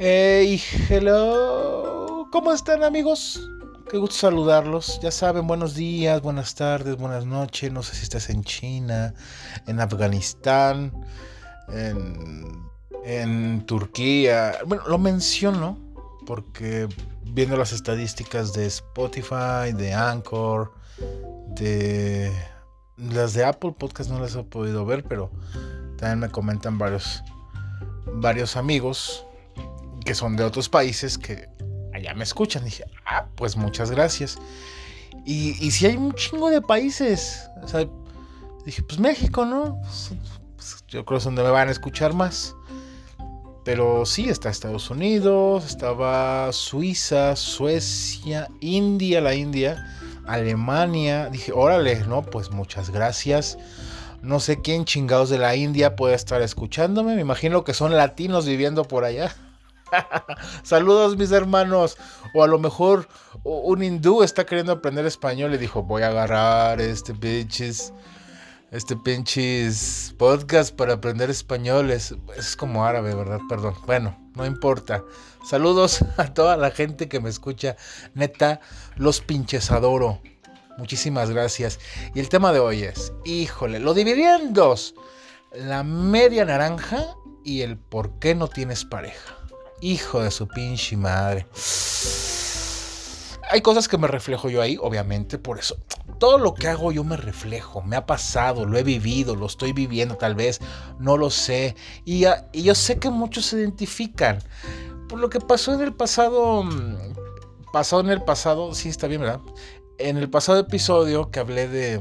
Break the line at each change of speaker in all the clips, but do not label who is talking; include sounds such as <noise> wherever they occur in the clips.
Hey, hello. ¿Cómo están amigos? Qué gusto saludarlos. Ya saben, buenos días, buenas tardes, buenas noches. No sé si estás en China, en Afganistán, en, Turquía. Bueno, lo menciono porque viendo las estadísticas de Spotify, de Anchor, de las de Apple Podcast no las he podido ver, pero también me comentan varios amigos que son de otros países que allá me escuchan. dije, ah, pues muchas gracias. Y, si hay un chingo de países, o sea, dije, pues México, ¿no? Pues, pues, yo creo que es donde me van a escuchar más. Pero sí, está Estados Unidos, estaba Suiza, Suecia, India, la India, Alemania. Dije, órale, no, pues muchas gracias. No sé quién chingados de la India puede estar escuchándome. Me imagino que son latinos viviendo por allá. <laughs> Saludos mis hermanos. O a lo mejor un hindú está queriendo aprender español y dijo, voy a agarrar este pinches, este pinches podcast para aprender español. Es, es como árabe, ¿verdad? Perdón. Bueno, no importa. Saludos <laughs> a toda la gente que me escucha. Neta, los pinches adoro. Muchísimas gracias. Y el tema de hoy es, híjole, lo dividí en dos. La media naranja y el por qué no tienes pareja. Hijo de su pinche madre. Hay cosas que me reflejo yo ahí, obviamente, por eso. Todo lo que hago yo me reflejo, me ha pasado, lo he vivido, lo estoy viviendo tal vez, no lo sé. Y, yo sé que muchos se identifican. Por lo que pasó en el pasado, mm, pasado en el pasado, sí está bien, ¿verdad? En el pasado episodio que hablé de,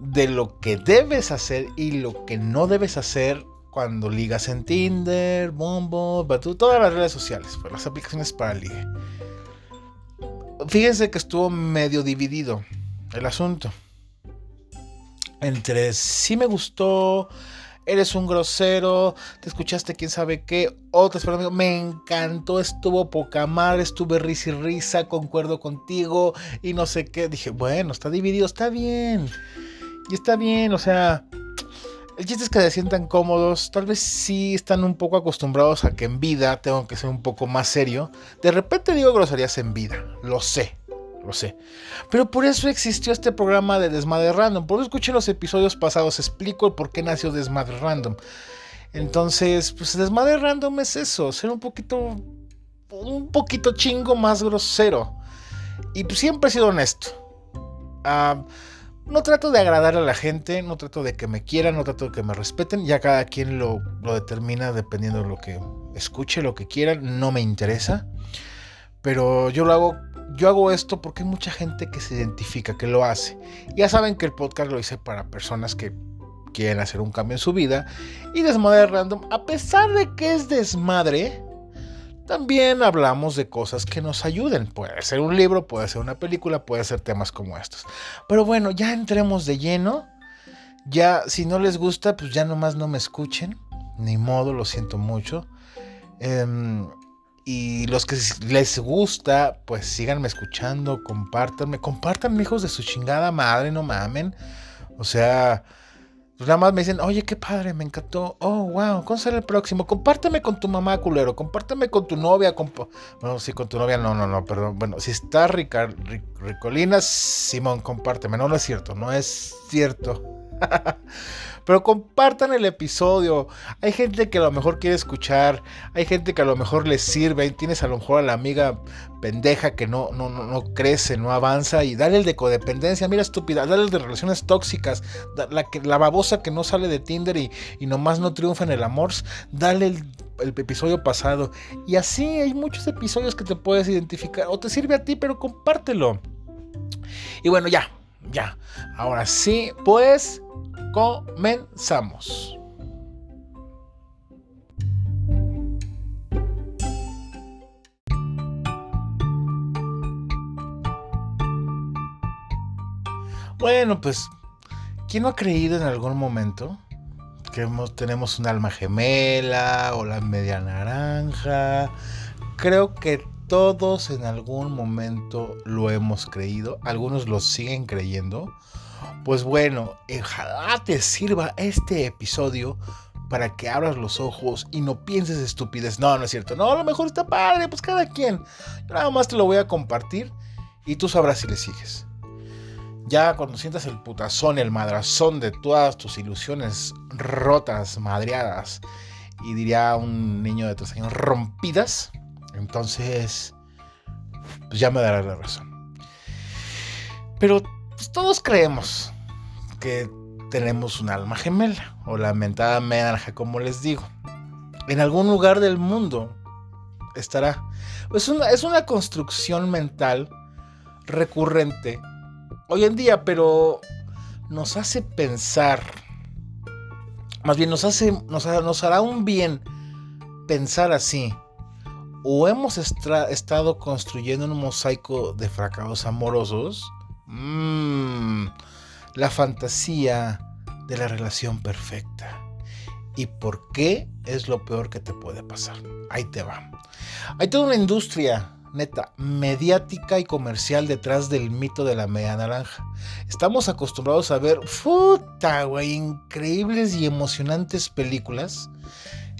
de lo que debes hacer y lo que no debes hacer cuando ligas en Tinder, Bumble, todas las redes sociales, pues las aplicaciones para ligue. Fíjense que estuvo medio dividido el asunto. Entre si me gustó, eres un grosero, te escuchaste quién sabe qué, otras pero me encantó, estuvo poca madre, estuve risa y risa, concuerdo contigo y no sé qué. Dije, bueno, está dividido, está bien. Y está bien, o sea, el chiste es que se sientan cómodos, tal vez sí están un poco acostumbrados a que en vida tengo que ser un poco más serio. De repente digo groserías en vida, lo sé, lo sé. Pero por eso existió este programa de Desmadre Random. Por eso escuché los episodios pasados, explico el por qué nació Desmadre Random. Entonces, pues Desmadre Random es eso, ser un poquito, un poquito chingo más grosero. Y pues siempre he sido honesto. Ah no trato de agradar a la gente, no trato de que me quieran, no trato de que me respeten, ya cada quien lo, determina dependiendo de lo que escuche, lo que quieran, no me interesa. Pero yo lo hago, yo hago esto porque hay mucha gente que se identifica, que lo hace. Ya saben que el podcast lo hice para personas que quieren hacer un cambio en su vida. Y Desmadre Random, a pesar de que es desmadre, también hablamos de cosas que nos ayuden. Puede ser un libro, puede ser una película, puede ser temas como estos. Pero bueno, ya entremos de lleno. Ya, si no les gusta, pues ya nomás no me escuchen. Ni modo, lo siento mucho. Em, y los que les gusta, pues síganme escuchando, compártanme. Compártanme, hijos de su chingada madre, no mamen. O sea, pues nada más me dicen, oye, qué padre, me encantó. Oh, wow, ¿cuándo será el próximo? Compárteme con tu mamá, culero. Compárteme con tu novia. Bueno, sí, con tu novia, no, no, no, perdón. Bueno, si está Ricolina, Simón, compárteme. No, no es cierto, no es cierto. <laughs> Pero compartan el episodio. Hay gente que a lo mejor quiere escuchar. Hay gente que a lo mejor les sirve. Tienes a lo mejor a la amiga pendeja que no, no, no, crece, no avanza. Y dale el de codependencia. Mira, estúpida. Dale el de relaciones tóxicas. La, la babosa que no sale de Tinder y, y nomás no triunfa en el amor. Dale el el episodio pasado. Y así hay muchos episodios que te puedes identificar. O te sirve a ti, pero compártelo. Y bueno, ya, ya. Ahora sí, pues comenzamos. Bueno, pues, ¿quién no ha creído en algún momento que tenemos un alma gemela o la media naranja? Creo que todos en algún momento lo hemos creído, algunos lo siguen creyendo. Pues bueno, ojalá te sirva este episodio para que abras los ojos y no pienses estupidez. No, no es cierto. No, a lo mejor está padre, pues cada quien. Yo nada más te lo voy a compartir y tú sabrás si le sigues. Ya cuando sientas el putazón, el madrazón de todas tus ilusiones rotas, madreadas, y diría un niño de tres años, rompidas, entonces, pues ya me darás la razón. Pero pues, todos creemos que tenemos un alma gemela, o la mentada naranja, como les digo. En algún lugar del mundo estará. Es una, es una construcción mental recurrente hoy en día, pero nos hace pensar, más bien nos, hace, nos, nos hará un bien pensar así. O hemos estado construyendo un mosaico de fracasos amorosos. Mmm, la fantasía de la relación perfecta. ¿Y por qué es lo peor que te puede pasar? Ahí te va. Hay toda una industria neta, mediática y comercial detrás del mito de la media naranja. Estamos acostumbrados a ver, puta, güey, increíbles y emocionantes películas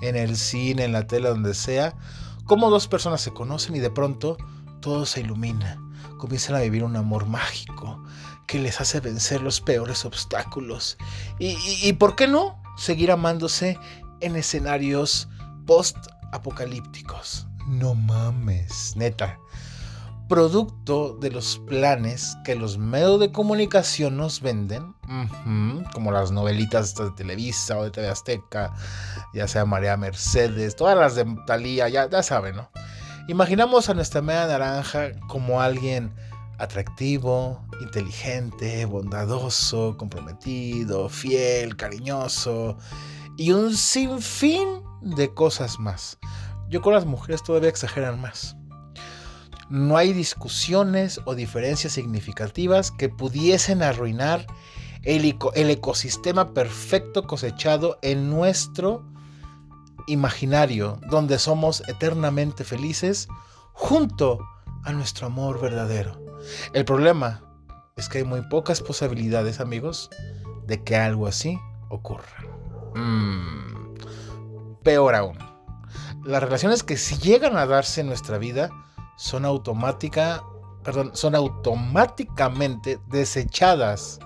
en el cine, en la tele, donde sea, como dos personas se conocen y de pronto todo se ilumina. Comienzan a vivir un amor mágico que les hace vencer los peores obstáculos. Y, y ¿por qué no? Seguir amándose en escenarios post-apocalípticos. No mames, neta. Producto de los planes que los medios de comunicación nos venden, como las novelitas de Televisa o de TV Azteca, ya sea María Mercedes, todas las de Talía, ya, ya saben, ¿no? Imaginamos a nuestra media naranja como alguien atractivo, inteligente, bondadoso, comprometido, fiel, cariñoso y un sinfín de cosas más. Yo con las mujeres todavía exageran más. No hay discusiones o diferencias significativas que pudiesen arruinar el, el ecosistema perfecto cosechado en nuestro imaginario, donde somos eternamente felices junto a nuestro amor verdadero. El problema es que hay muy pocas posibilidades, amigos, de que algo así ocurra. Mm, peor aún las relaciones que si llegan a darse en nuestra vida son automática, perdón, son automáticamente desechadas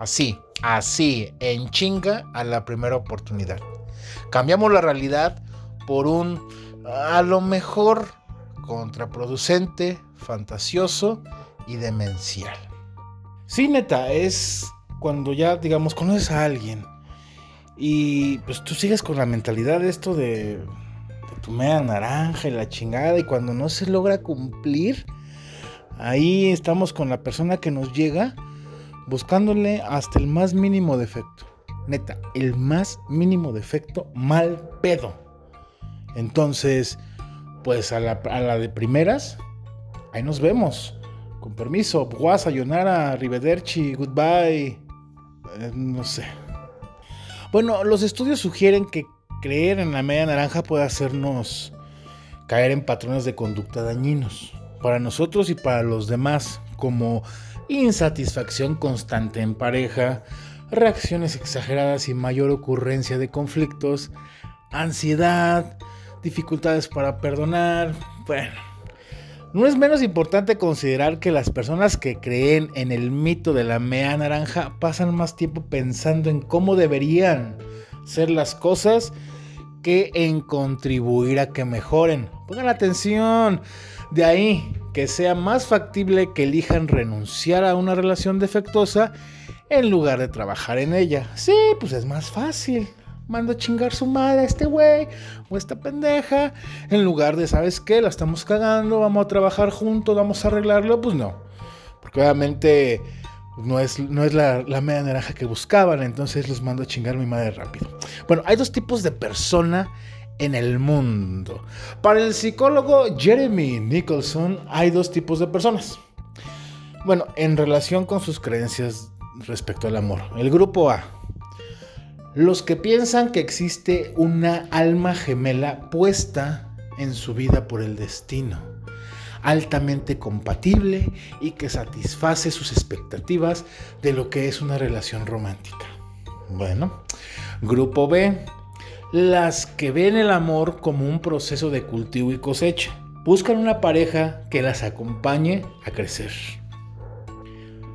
así, así, en chinga a la primera oportunidad. Cambiamos la realidad por un a lo mejor contraproducente, fantasioso y demencial. Sí, neta, es cuando ya, digamos, conoces a alguien y pues tú sigues con la mentalidad de esto de tu media naranja y la chingada, y cuando no se logra cumplir, ahí estamos con la persona que nos llega buscándole hasta el más mínimo defecto. Neta, el más mínimo defecto, mal pedo. Entonces, pues a la, de primeras, ahí nos vemos. Con permiso, Guasa, Yonara, Rivederci, goodbye. Eh, no sé. Bueno, los estudios sugieren que creer en la media naranja puede hacernos caer en patrones de conducta dañinos para nosotros y para los demás, como insatisfacción constante en pareja, reacciones exageradas y mayor ocurrencia de conflictos, ansiedad, dificultades para perdonar. Bueno, no es menos importante considerar que las personas que creen en el mito de la media naranja pasan más tiempo pensando en cómo deberían ser las cosas que en contribuir a que mejoren. Pongan atención. De ahí que sea más factible que elijan renunciar a una relación defectuosa en lugar de trabajar en ella. Sí, pues es más fácil. Mando a chingar su madre a este güey o esta pendeja. En lugar de, ¿sabes qué? La estamos cagando, vamos a trabajar juntos, vamos a arreglarlo. Pues no. Porque obviamente no es, no es la, media naranja que buscaban, entonces los mando a chingar mi madre rápido. Bueno, hay dos tipos de persona en el mundo. Para el psicólogo Jeremy Nicholson hay dos tipos de personas. Bueno, en relación con sus creencias respecto al amor. El grupo A. Los que piensan que existe una alma gemela puesta en su vida por el destino altamente compatible y que satisface sus expectativas de lo que es una relación romántica. Bueno, grupo B, las que ven el amor como un proceso de cultivo y cosecha. Buscan una pareja que las acompañe a crecer.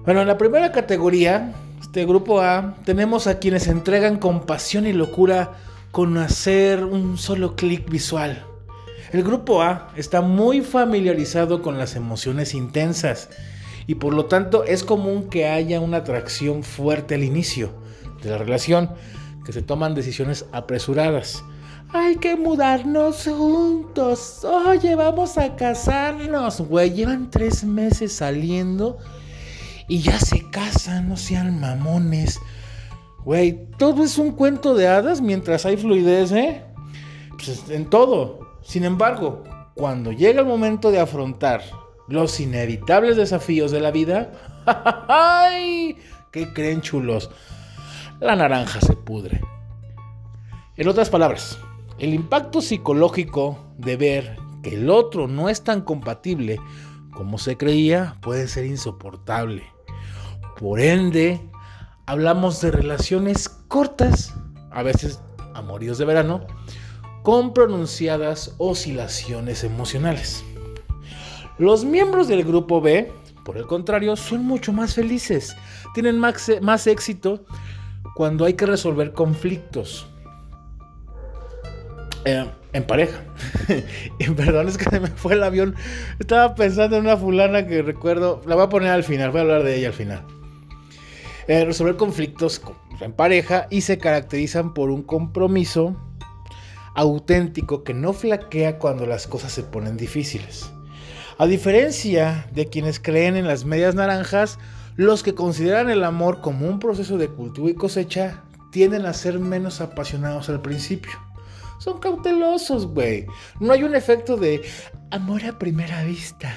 Bueno, en la primera categoría, este grupo A, tenemos a quienes entregan con pasión y locura con hacer un solo clic visual. El grupo A está muy familiarizado con las emociones intensas y por lo tanto es común que haya una atracción fuerte al inicio de la relación, que se toman decisiones apresuradas. Hay que mudarnos juntos. Oye, vamos a casarnos. Güey, llevan tres meses saliendo y ya se casan, no sean mamones. Güey, todo es un cuento de hadas mientras hay fluidez, ¿eh? Pues en todo. Sin embargo, cuando llega el momento de afrontar los inevitables desafíos de la vida, <laughs> ¡ay! ¿Qué creen chulos? La naranja se pudre. En otras palabras, el impacto psicológico de ver que el otro no es tan compatible como se creía puede ser insoportable. Por ende, hablamos de relaciones cortas, a veces amoríos de verano, con pronunciadas oscilaciones emocionales. Los miembros del grupo B, por el contrario, son mucho más felices, tienen más, más éxito cuando hay que resolver conflictos. Eh, en pareja. <laughs> y perdón, es que se me fue el avión. Estaba pensando en una fulana que recuerdo. La voy a poner al final, voy a hablar de ella al final. Eh, resolver conflictos en pareja y se caracterizan por un compromiso auténtico que no flaquea cuando las cosas se ponen difíciles. A diferencia de quienes creen en las medias naranjas, los que consideran el amor como un proceso de cultivo y cosecha tienden a ser menos apasionados al principio. Son cautelosos, güey. No hay un efecto de amor a primera vista.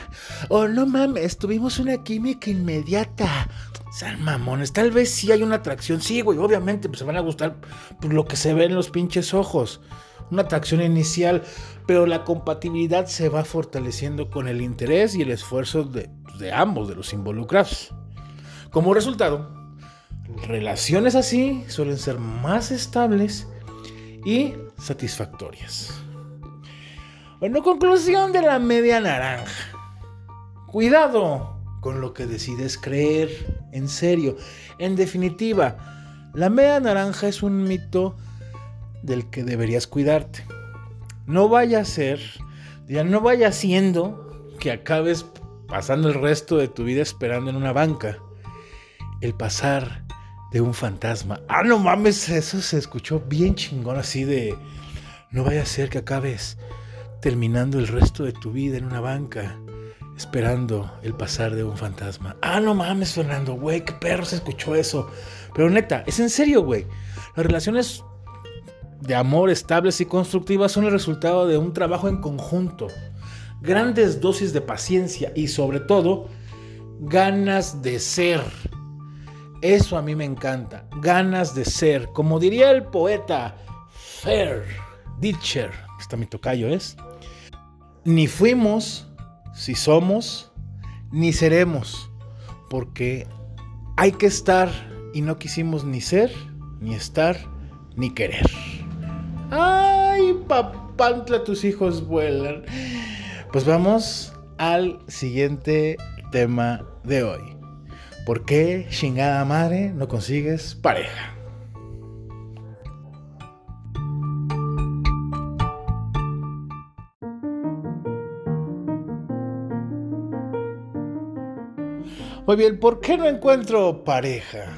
O no mames, tuvimos una química inmediata. Sean mamones, tal vez sí hay una atracción. Sí, güey, obviamente, pues se van a gustar por lo que se ve en los pinches ojos una atracción inicial, pero la compatibilidad se va fortaleciendo con el interés y el esfuerzo de, ambos, de los involucrados. Como resultado, relaciones así suelen ser más estables y satisfactorias. Bueno, conclusión de la media naranja. Cuidado con lo que decides creer, en serio. En definitiva, la media naranja es un mito del que deberías cuidarte. No vaya a ser, ya no vaya siendo que acabes pasando el resto de tu vida esperando en una banca. El pasar de un fantasma. Ah, no mames, eso se escuchó bien chingón así de... No vaya a ser que acabes terminando el resto de tu vida en una banca esperando el pasar de un fantasma. Ah, no mames, Fernando, güey, qué perro se escuchó eso. Pero neta, es en serio, güey. Las relaciones de amor estables y constructivas son el resultado de un trabajo en conjunto, grandes dosis de paciencia y sobre todo ganas de ser. Eso a mí me encanta, ganas de ser. Como diría el poeta Fer Ditcher, está mi tocayo es, ni fuimos, si somos, ni seremos, porque hay que estar y no quisimos ni ser, ni estar, ni querer. Ay, papantla, tus hijos vuelan. Pues vamos al siguiente tema de hoy. ¿Por qué, chingada madre, no consigues pareja? Muy bien, ¿por qué no encuentro pareja?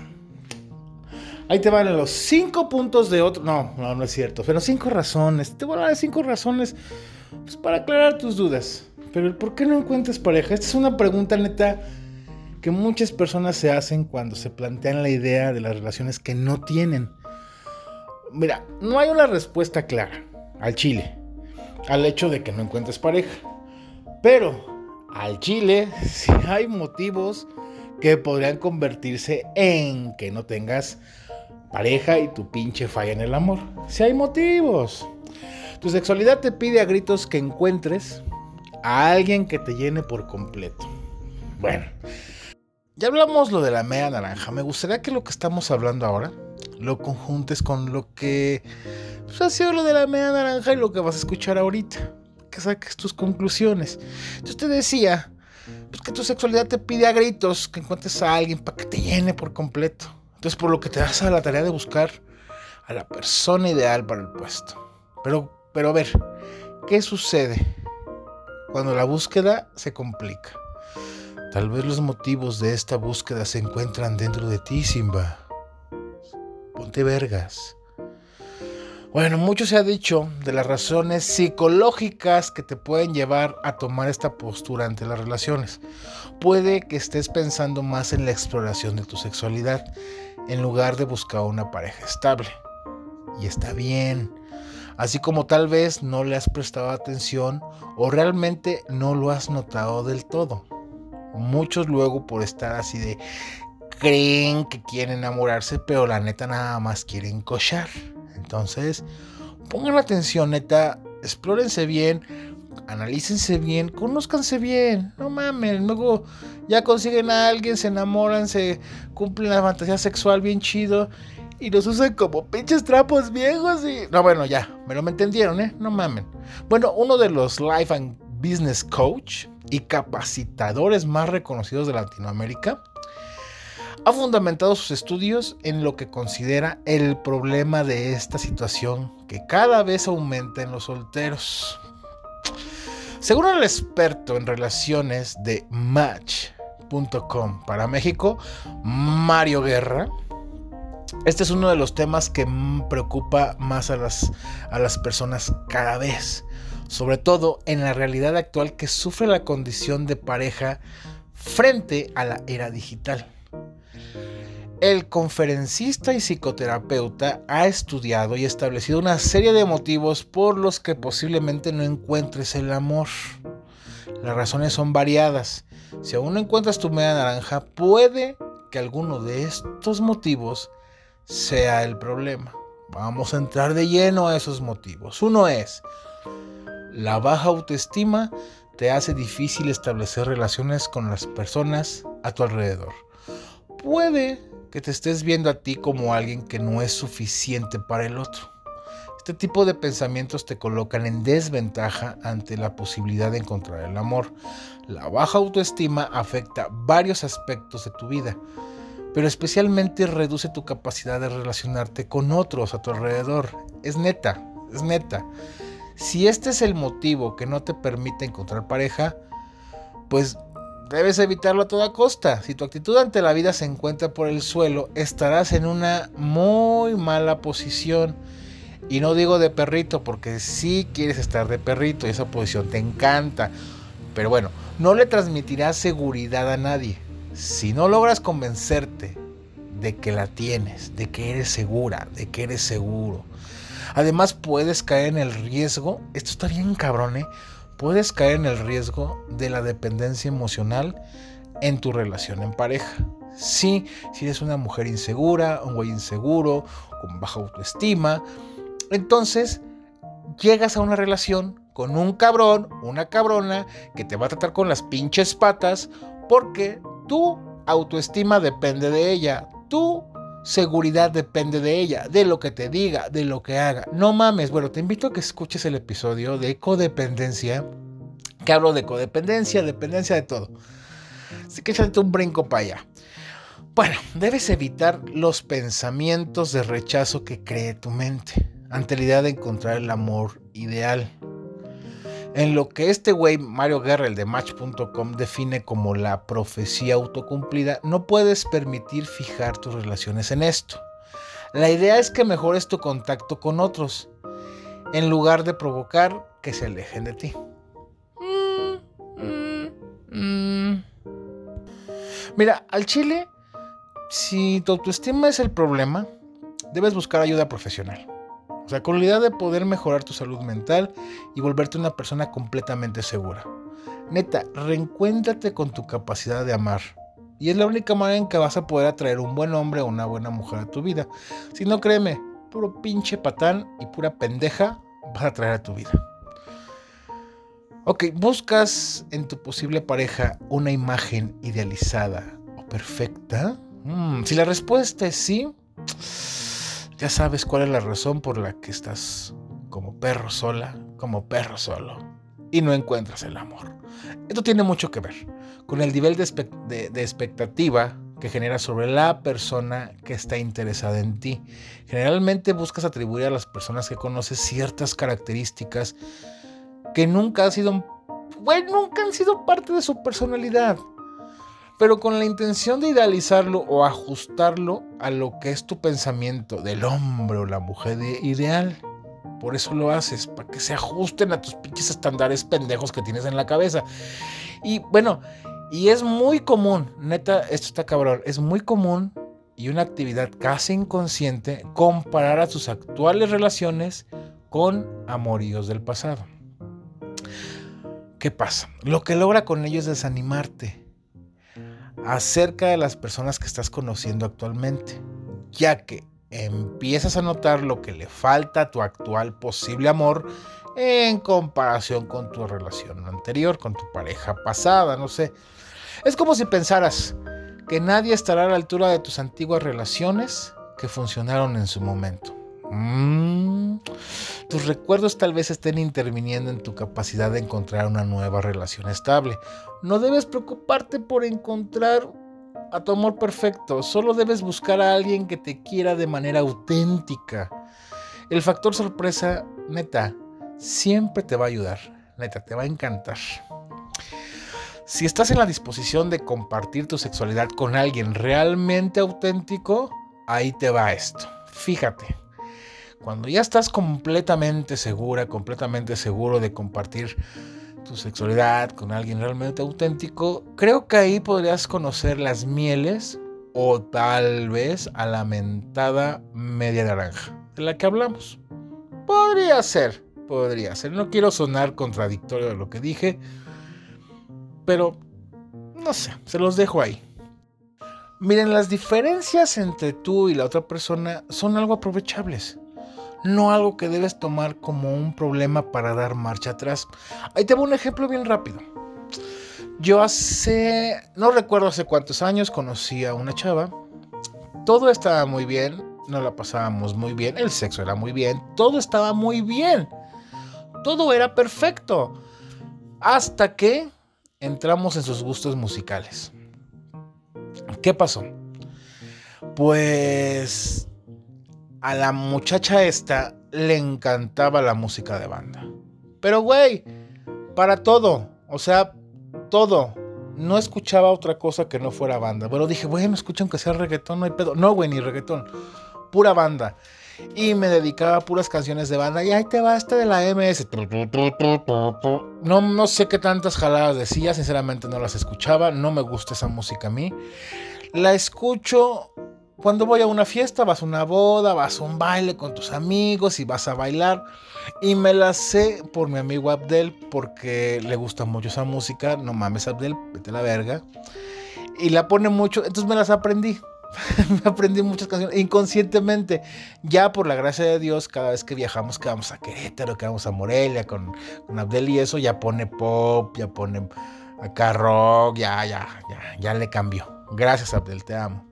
Ahí te van los cinco puntos de otro. No, no, no es cierto. Pero cinco razones. Te voy a dar cinco razones pues, para aclarar tus dudas. Pero ¿por qué no encuentras pareja? Esta es una pregunta neta que muchas personas se hacen cuando se plantean la idea de las relaciones que no tienen. Mira, no hay una respuesta clara al chile, al hecho de que no encuentres pareja. Pero al chile <laughs> sí hay motivos que podrían convertirse en que no tengas pareja y tu pinche falla en el amor. Si hay motivos. Tu sexualidad te pide a gritos que encuentres a alguien que te llene por completo. Bueno, ya hablamos lo de la media naranja. Me gustaría que lo que estamos hablando ahora lo conjuntes con lo que Pues ha sido lo de la media naranja y lo que vas a escuchar ahorita. Que saques tus conclusiones. Entonces te decía pues que tu sexualidad te pide a gritos que encuentres a alguien para que te llene por completo. Entonces por lo que te das a la tarea de buscar a la persona ideal para el puesto. Pero, pero a ver, ¿qué sucede cuando la búsqueda se complica? Tal vez los motivos de esta búsqueda se encuentran dentro de ti, Simba. Ponte vergas. Bueno, mucho se ha dicho de las razones psicológicas que te pueden llevar a tomar esta postura ante las relaciones. Puede que estés pensando más en la exploración de tu sexualidad en lugar de buscar una pareja estable. Y está bien. Así como tal vez no le has prestado atención o realmente no lo has notado del todo. Muchos luego por estar así de creen que quieren enamorarse, pero la neta nada más quieren cochar. Entonces, pongan atención, neta, explórense bien, analícense bien, conózcanse bien, no mames, luego ya consiguen a alguien, se enamoran, se cumplen la fantasía sexual bien chido y los usan como pinches trapos viejos y... No, bueno, ya, me lo entendieron, ¿eh? No mamen. Bueno, uno de los Life and Business Coach y capacitadores más reconocidos de Latinoamérica ha fundamentado sus estudios en lo que considera el problema de esta situación que cada vez aumenta en los solteros. Según el experto en relaciones de Match.com para México, Mario Guerra, este es uno de los temas que preocupa más a las, a las personas cada vez, sobre todo en la realidad actual que sufre la condición de pareja frente a la era digital. El conferencista y psicoterapeuta ha estudiado y establecido una serie de motivos por los que posiblemente no encuentres el amor. Las razones son variadas. Si aún no encuentras tu media naranja, puede que alguno de estos motivos sea el problema. Vamos a entrar de lleno a esos motivos. Uno es, la baja autoestima te hace difícil establecer relaciones con las personas a tu alrededor. Puede que te estés viendo a ti como alguien que no es suficiente para el otro. Este tipo de pensamientos te colocan en desventaja ante la posibilidad de encontrar el amor. La baja autoestima afecta varios aspectos de tu vida, pero especialmente reduce tu capacidad de relacionarte con otros a tu alrededor. Es neta, es neta. Si este es el motivo que no te permite encontrar pareja, pues Debes evitarlo a toda costa. Si tu actitud ante la vida se encuentra por el suelo, estarás en una muy mala posición. Y no digo de perrito, porque sí quieres estar de perrito y esa posición te encanta. Pero bueno, no le transmitirás seguridad a nadie. Si no logras convencerte de que la tienes, de que eres segura, de que eres seguro. Además puedes caer en el riesgo, esto está bien cabrón, ¿eh? puedes caer en el riesgo de la dependencia emocional en tu relación en pareja. Sí, si eres una mujer insegura, un güey inseguro, con baja autoestima, entonces llegas a una relación con un cabrón, una cabrona, que te va a tratar con las pinches patas, porque tu autoestima depende de ella. Tu seguridad depende de ella, de lo que te diga, de lo que haga. No mames, bueno, te invito a que escuches el episodio de codependencia, que hablo de codependencia, dependencia de todo. Así que échate un brinco para allá. Bueno, debes evitar los pensamientos de rechazo que cree tu mente ante la idea de encontrar el amor ideal en lo que este güey, Mario Guerra, el de Match.com, define como la profecía autocumplida, no puedes permitir fijar tus relaciones en esto. La idea es que mejores tu contacto con otros, en lugar de provocar que se alejen de ti. Mira, al chile, si tu autoestima es el problema, debes buscar ayuda profesional. O sea, con la idea de poder mejorar tu salud mental y volverte una persona completamente segura. Neta, reencuéntrate con tu capacidad de amar. Y es la única manera en que vas a poder atraer un buen hombre o una buena mujer a tu vida. Si no, créeme, puro pinche patán y pura pendeja vas a traer a tu vida. Ok, buscas en tu posible pareja una imagen idealizada o perfecta. Mm, si la respuesta es sí, ya sabes cuál es la razón por la que estás como perro sola, como perro solo, y no encuentras el amor. Esto tiene mucho que ver con el nivel de, expectativa que genera sobre la persona que está interesada en ti. Generalmente buscas atribuir a las personas que conoces ciertas características que nunca han sido, bueno, nunca han sido parte de su personalidad pero con la intención de idealizarlo o ajustarlo a lo que es tu pensamiento del hombre o la mujer ideal. Por eso lo haces, para que se ajusten a tus pinches estándares pendejos que tienes en la cabeza. Y bueno, y es muy común, neta, esto está cabrón, es muy común y una actividad casi inconsciente comparar a tus actuales relaciones con amoríos del pasado. ¿Qué pasa? Lo que logra con ello es desanimarte acerca de las personas que estás conociendo actualmente, ya que empiezas a notar lo que le falta a tu actual posible amor en comparación con tu relación anterior, con tu pareja pasada, no sé. Es como si pensaras que nadie estará a la altura de tus antiguas relaciones que funcionaron en su momento. Mm. tus recuerdos tal vez estén interviniendo en tu capacidad de encontrar una nueva relación estable. No debes preocuparte por encontrar a tu amor perfecto, solo debes buscar a alguien que te quiera de manera auténtica. El factor sorpresa, neta, siempre te va a ayudar, neta, te va a encantar. Si estás en la disposición de compartir tu sexualidad con alguien realmente auténtico, ahí te va esto. Fíjate, cuando ya estás completamente segura, completamente seguro de compartir tu sexualidad con alguien realmente auténtico, creo que ahí podrías conocer las mieles o tal vez a la mentada media naranja de la que hablamos. Podría ser, podría ser. No quiero sonar contradictorio de lo que dije, pero no sé, se los dejo ahí. Miren, las diferencias entre tú y la otra persona son algo aprovechables no algo que debes tomar como un problema para dar marcha atrás. Ahí te voy un ejemplo bien rápido. Yo hace, no recuerdo hace cuántos años, conocí a una chava. Todo estaba muy bien, nos la pasábamos muy bien, el sexo era muy bien, todo estaba muy bien. Todo era perfecto. Hasta que entramos en sus gustos musicales. ¿Qué pasó? Pues a la muchacha esta le encantaba la música de banda. Pero, güey, para todo, o sea, todo. No escuchaba otra cosa que no fuera banda. Pero dije, bueno, escucha aunque sea reggaetón, no hay pedo. No, güey, ni reggaetón. Pura banda. Y me dedicaba a puras canciones de banda. Y ahí te va este de la MS. No, no sé qué tantas jaladas decía. Sinceramente no las escuchaba. No me gusta esa música a mí. La escucho cuando voy a una fiesta, vas a una boda, vas a un baile con tus amigos y vas a bailar. Y me la sé por mi amigo Abdel porque le gusta mucho esa música. No mames, Abdel, vete a la verga. Y la pone mucho, entonces me las aprendí. <laughs> me aprendí muchas canciones inconscientemente. Ya por la gracia de Dios, cada vez que viajamos, que vamos a Querétaro, que vamos a Morelia con, con Abdel y eso, ya pone pop, ya pone acá rock, ya, ya, ya, ya le cambió. Gracias, Abdel, te amo.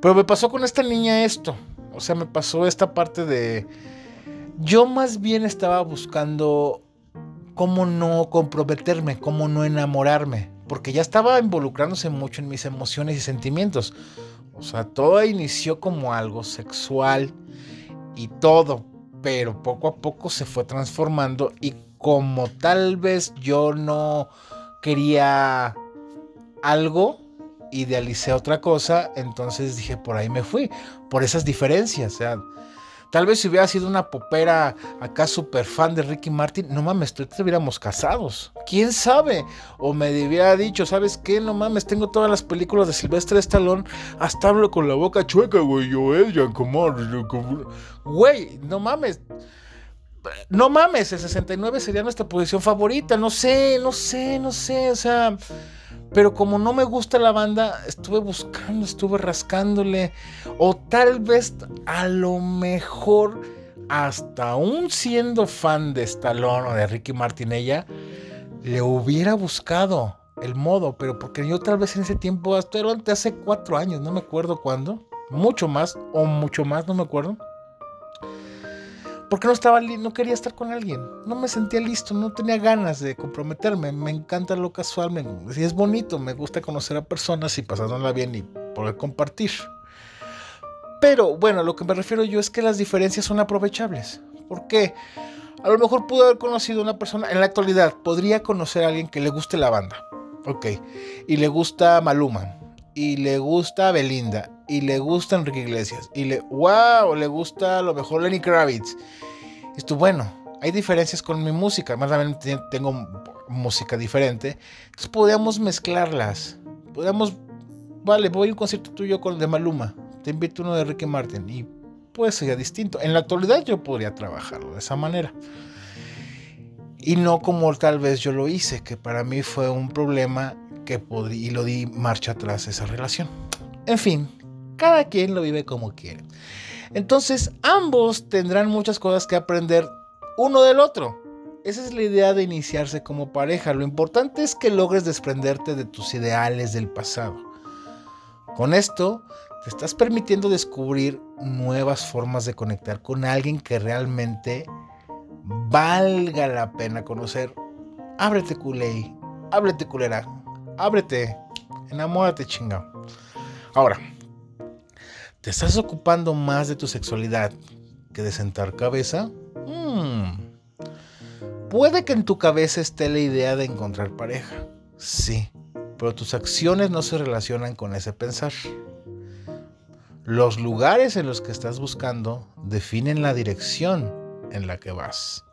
Pero me pasó con esta niña esto. O sea, me pasó esta parte de... Yo más bien estaba buscando cómo no comprometerme, cómo no enamorarme, porque ya estaba involucrándose mucho en mis emociones y sentimientos. O sea, todo inició como algo sexual y todo, pero poco a poco se fue transformando y como tal vez yo no quería algo, idealicé otra cosa, entonces dije, por ahí me fui, por esas diferencias. O sea, tal vez si hubiera sido una popera acá súper fan de Ricky Martin, no mames, tú estuviéramos casados. ¿Quién sabe? O me hubiera dicho, ¿sabes qué? No mames, tengo todas las películas de Silvestre Stallone, hasta hablo con la boca chueca, güey, yo, ella, como... Güey, no mames. No mames, el 69 sería nuestra posición favorita, no sé, no sé, no sé, o sea... Pero como no me gusta la banda, estuve buscando, estuve rascándole. O tal vez a lo mejor, hasta aún siendo fan de Stallone o de Ricky Martinella, le hubiera buscado el modo. Pero porque yo tal vez en ese tiempo, hasta hace cuatro años, no me acuerdo cuándo. Mucho más o mucho más, no me acuerdo. Porque no estaba no quería estar con alguien, no me sentía listo, no tenía ganas de comprometerme, me encanta lo casual, me, es bonito, me gusta conocer a personas y pasárnosla bien y poder compartir. Pero bueno, lo que me refiero yo es que las diferencias son aprovechables. ¿Por qué? A lo mejor pudo haber conocido a una persona, en la actualidad, podría conocer a alguien que le guste la banda. Ok. Y le gusta Maluma. Y le gusta Belinda. Y le gusta Enrique Iglesias. Y le, wow, le gusta a lo mejor Lenny Kravitz. Esto, bueno, hay diferencias con mi música. Además, también tengo música diferente. Entonces podríamos mezclarlas. Podríamos, vale, voy a un concierto tuyo con de Maluma. Te invito uno de Ricky Martin. Y pues sería distinto. En la actualidad yo podría trabajarlo de esa manera. Y no como tal vez yo lo hice, que para mí fue un problema que y lo di marcha atrás esa relación. En fin, cada quien lo vive como quiere. Entonces, ambos tendrán muchas cosas que aprender uno del otro. Esa es la idea de iniciarse como pareja. Lo importante es que logres desprenderte de tus ideales del pasado. Con esto, te estás permitiendo descubrir nuevas formas de conectar con alguien que realmente valga la pena conocer. Ábrete, culé. Ábrete, culera. Ábrete. Enamórate, chinga. Ahora, ¿te estás ocupando más de tu sexualidad que de sentar cabeza? Hmm. Puede que en tu cabeza esté la idea de encontrar pareja. Sí, pero tus acciones no se relacionan con ese pensar. Los lugares en los que estás buscando definen la dirección en la que vas.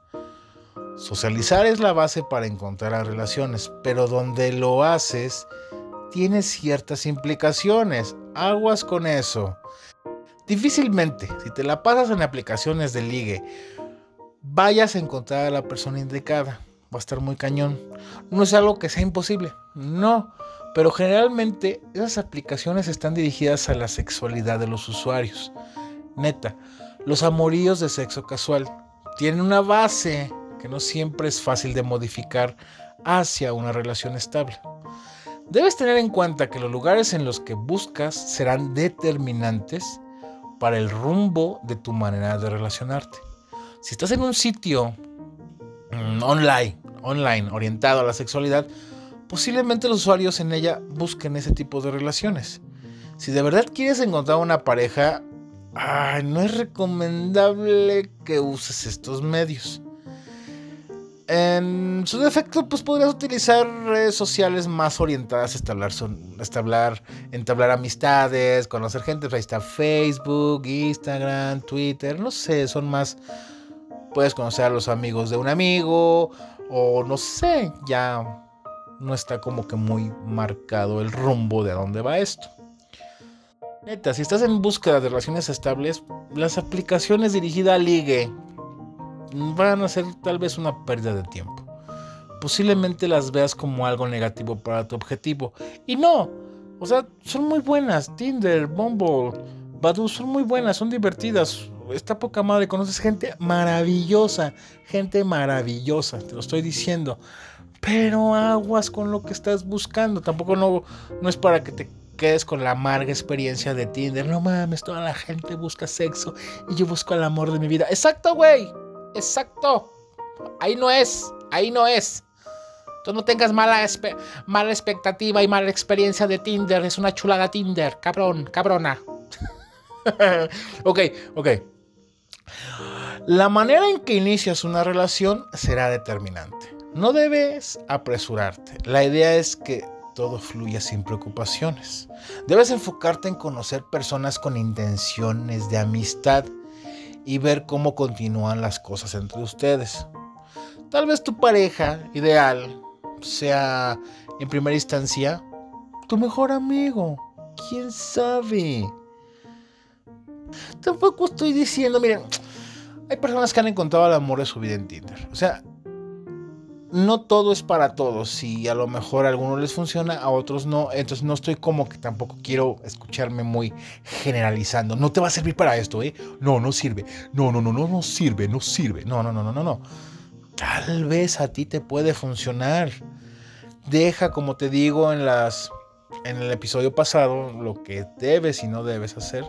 Socializar es la base para encontrar relaciones, pero donde lo haces tiene ciertas implicaciones. Aguas con eso. Difícilmente, si te la pasas en aplicaciones de ligue, vayas a encontrar a la persona indicada. Va a estar muy cañón. No es algo que sea imposible. No. Pero generalmente esas aplicaciones están dirigidas a la sexualidad de los usuarios. Neta, los amoríos de sexo casual tienen una base que no siempre es fácil de modificar hacia una relación estable. Debes tener en cuenta que los lugares en los que buscas serán determinantes para el rumbo de tu manera de relacionarte. Si estás en un sitio mm, online, online orientado a la sexualidad, posiblemente los usuarios en ella busquen ese tipo de relaciones. Si de verdad quieres encontrar una pareja, no es recomendable que uses estos medios. En su defecto, pues podrías utilizar redes sociales más orientadas a entablar amistades, conocer gente. Ahí está Facebook, Instagram, Twitter, no sé, son más. Puedes conocer a los amigos de un amigo, o no sé, ya no está como que muy marcado el rumbo de a dónde va esto. Neta, si estás en búsqueda de relaciones estables, las aplicaciones dirigidas a ligue van a ser tal vez una pérdida de tiempo. Posiblemente las veas como algo negativo para tu objetivo. Y no, o sea, son muy buenas. Tinder, Bumble, Badoo son muy buenas, son divertidas. Está poca madre, conoces gente maravillosa, gente maravillosa, te lo estoy diciendo. Pero aguas con lo que estás buscando. Tampoco no, no es para que te quedes con la amarga experiencia de Tinder. No mames, toda la gente busca sexo y yo busco el amor de mi vida. Exacto, güey. Exacto. Ahí no es. Ahí no es. Tú no tengas mala, mala expectativa y mala experiencia de Tinder. Es una chulada Tinder. Cabrón, cabrona. <laughs> ok, ok. La manera en que inicias una relación será determinante. No debes apresurarte. La idea es que todo fluya sin preocupaciones. Debes enfocarte en conocer personas con intenciones de amistad y ver cómo continúan las cosas entre ustedes. Tal vez tu pareja ideal sea en primera instancia tu mejor amigo. ¿Quién sabe? Tampoco estoy diciendo, miren, hay personas que han encontrado el amor de su vida en Tinder. O sea, no todo es para todos. Si a lo mejor a algunos les funciona, a otros no. Entonces no estoy como que tampoco quiero escucharme muy generalizando. No te va a servir para esto, ¿eh? No, no sirve. No, no, no, no, no sirve, no sirve. No, no, no, no, no, no. Tal vez a ti te puede funcionar. Deja, como te digo en las en el episodio pasado, lo que debes y no debes hacer.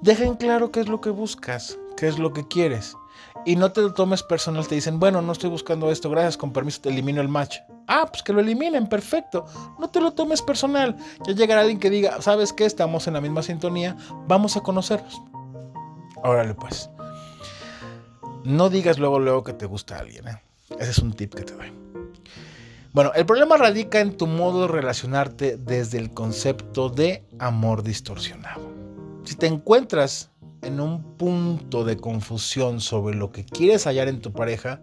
Deja en claro qué es lo que buscas. qué es lo que quieres. Y no te lo tomes personal, te dicen, bueno, no estoy buscando esto, gracias, con permiso te elimino el match. Ah, pues que lo eliminen, perfecto. No te lo tomes personal. Ya llegará alguien que diga, ¿sabes qué? Estamos en la misma sintonía, vamos a conocernos. Órale, pues. No digas luego, luego que te gusta alguien. ¿eh? Ese es un tip que te doy. Bueno, el problema radica en tu modo de relacionarte desde el concepto de amor distorsionado. Si te encuentras en un punto de confusión sobre lo que quieres hallar en tu pareja,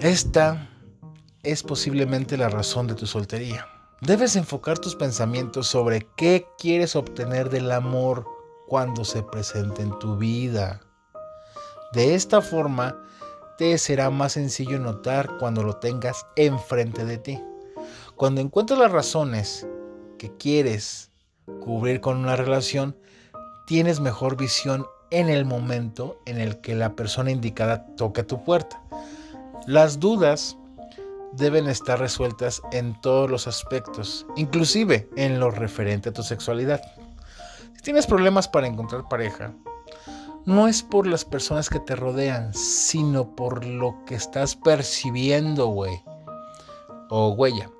esta es posiblemente la razón de tu soltería. Debes enfocar tus pensamientos sobre qué quieres obtener del amor cuando se presente en tu vida. De esta forma, te será más sencillo notar cuando lo tengas enfrente de ti. Cuando encuentres las razones que quieres cubrir con una relación, tienes mejor visión en el momento en el que la persona indicada toca tu puerta. Las dudas deben estar resueltas en todos los aspectos, inclusive en lo referente a tu sexualidad. Si tienes problemas para encontrar pareja, no es por las personas que te rodean, sino por lo que estás percibiendo, güey. O huella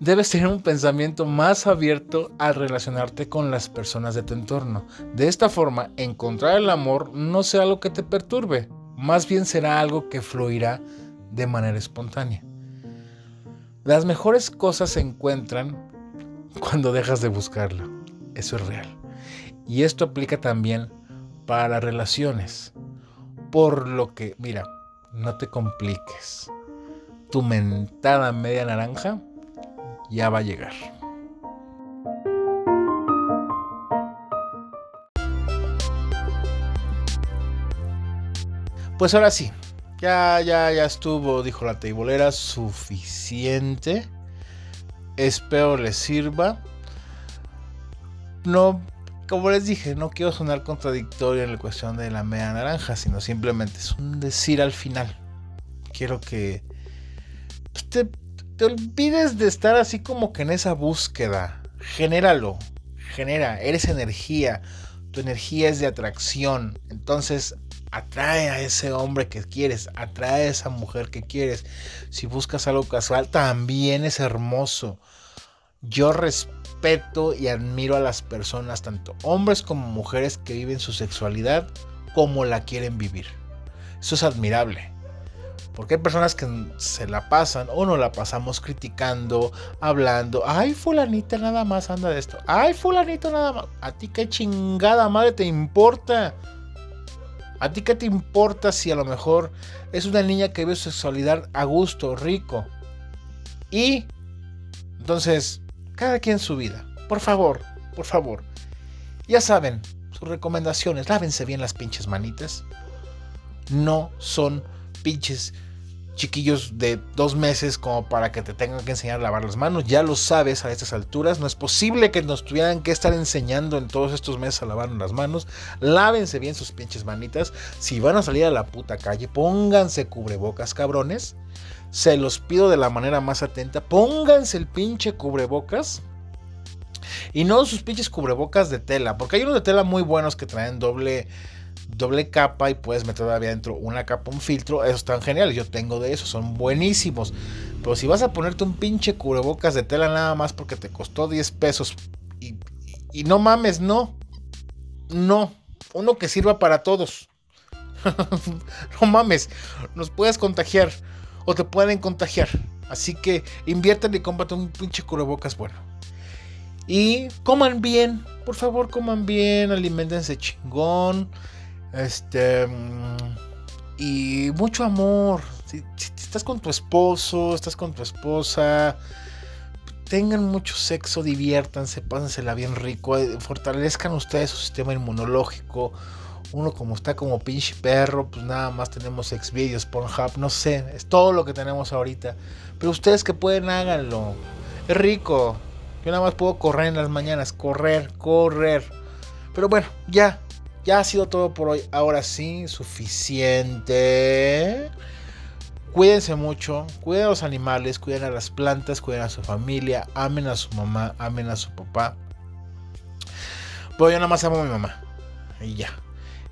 debes tener un pensamiento más abierto al relacionarte con las personas de tu entorno. De esta forma, encontrar el amor no será algo que te perturbe, más bien será algo que fluirá de manera espontánea. Las mejores cosas se encuentran cuando dejas de buscarlo. Eso es real. Y esto aplica también para relaciones. Por lo que, mira, no te compliques. Tu mentada media naranja ya va a llegar. Pues ahora sí, ya, ya, ya estuvo, dijo la teibolera, suficiente. Espero les sirva. No, como les dije, no quiero sonar contradictorio en la cuestión de la media naranja, sino simplemente es un decir al final. Quiero que te te olvides de estar así como que en esa búsqueda. Genéralo, genera, eres energía, tu energía es de atracción, entonces atrae a ese hombre que quieres, atrae a esa mujer que quieres. Si buscas algo casual, también es hermoso. Yo respeto y admiro a las personas, tanto hombres como mujeres, que viven su sexualidad como la quieren vivir. Eso es admirable. Porque hay personas que se la pasan o no la pasamos criticando, hablando. Ay, fulanita nada más anda de esto. Ay, fulanito nada más. A ti qué chingada madre te importa. A ti qué te importa si a lo mejor es una niña que vive su sexualidad a gusto, rico. Y entonces, cada quien su vida. Por favor, por favor. Ya saben, sus recomendaciones, lávense bien las pinches manitas. No son pinches chiquillos de dos meses como para que te tengan que enseñar a lavar las manos. Ya lo sabes a estas alturas. No es posible que nos tuvieran que estar enseñando en todos estos meses a lavar las manos. Lávense bien sus pinches manitas. Si van a salir a la puta calle, pónganse cubrebocas, cabrones. Se los pido de la manera más atenta. Pónganse el pinche cubrebocas. Y no sus pinches cubrebocas de tela. Porque hay unos de tela muy buenos que traen doble doble capa y puedes meter todavía dentro una capa, un filtro. Esos están geniales. Yo tengo de esos, son buenísimos. Pero si vas a ponerte un pinche cubrebocas de tela nada más porque te costó 10 pesos y, no mames, no. No. Uno que sirva para todos. <laughs> no mames. Nos puedes contagiar o te pueden contagiar. Así que inviértele y cómprate un pinche cubrebocas bueno. Y coman bien, por favor, coman bien, alimentense chingón. Este. Mm, y mucho amor. Si, estás con tu esposo, estás con tu esposa, tengan mucho sexo, diviértanse, pásensela bien rico, eh, fortalezcan ustedes su sistema inmunológico. Uno como está como pinche perro, pues nada más tenemos Xvideos, Pornhub, no sé, es todo lo que tenemos ahorita. Pero ustedes que pueden, háganlo. Es rico. Yo nada más puedo correr en las mañanas, correr, correr. Pero bueno, ya, ya ha sido todo por hoy. Ahora sí, suficiente. Cuídense mucho, cuiden a los animales, cuiden a las plantas, cuiden a su familia, amen a su mamá, amen a su papá. Pero yo nada más amo a mi mamá. Y ya.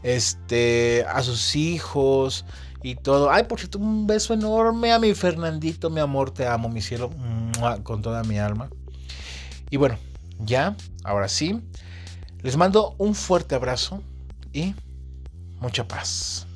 este, a sus hijos y todo. Ay, por cierto, un beso enorme a mi Fernandito, mi amor, te amo, mi cielo, con toda mi alma. Y bueno, ya, ahora sí, les mando un fuerte abrazo mucha paz.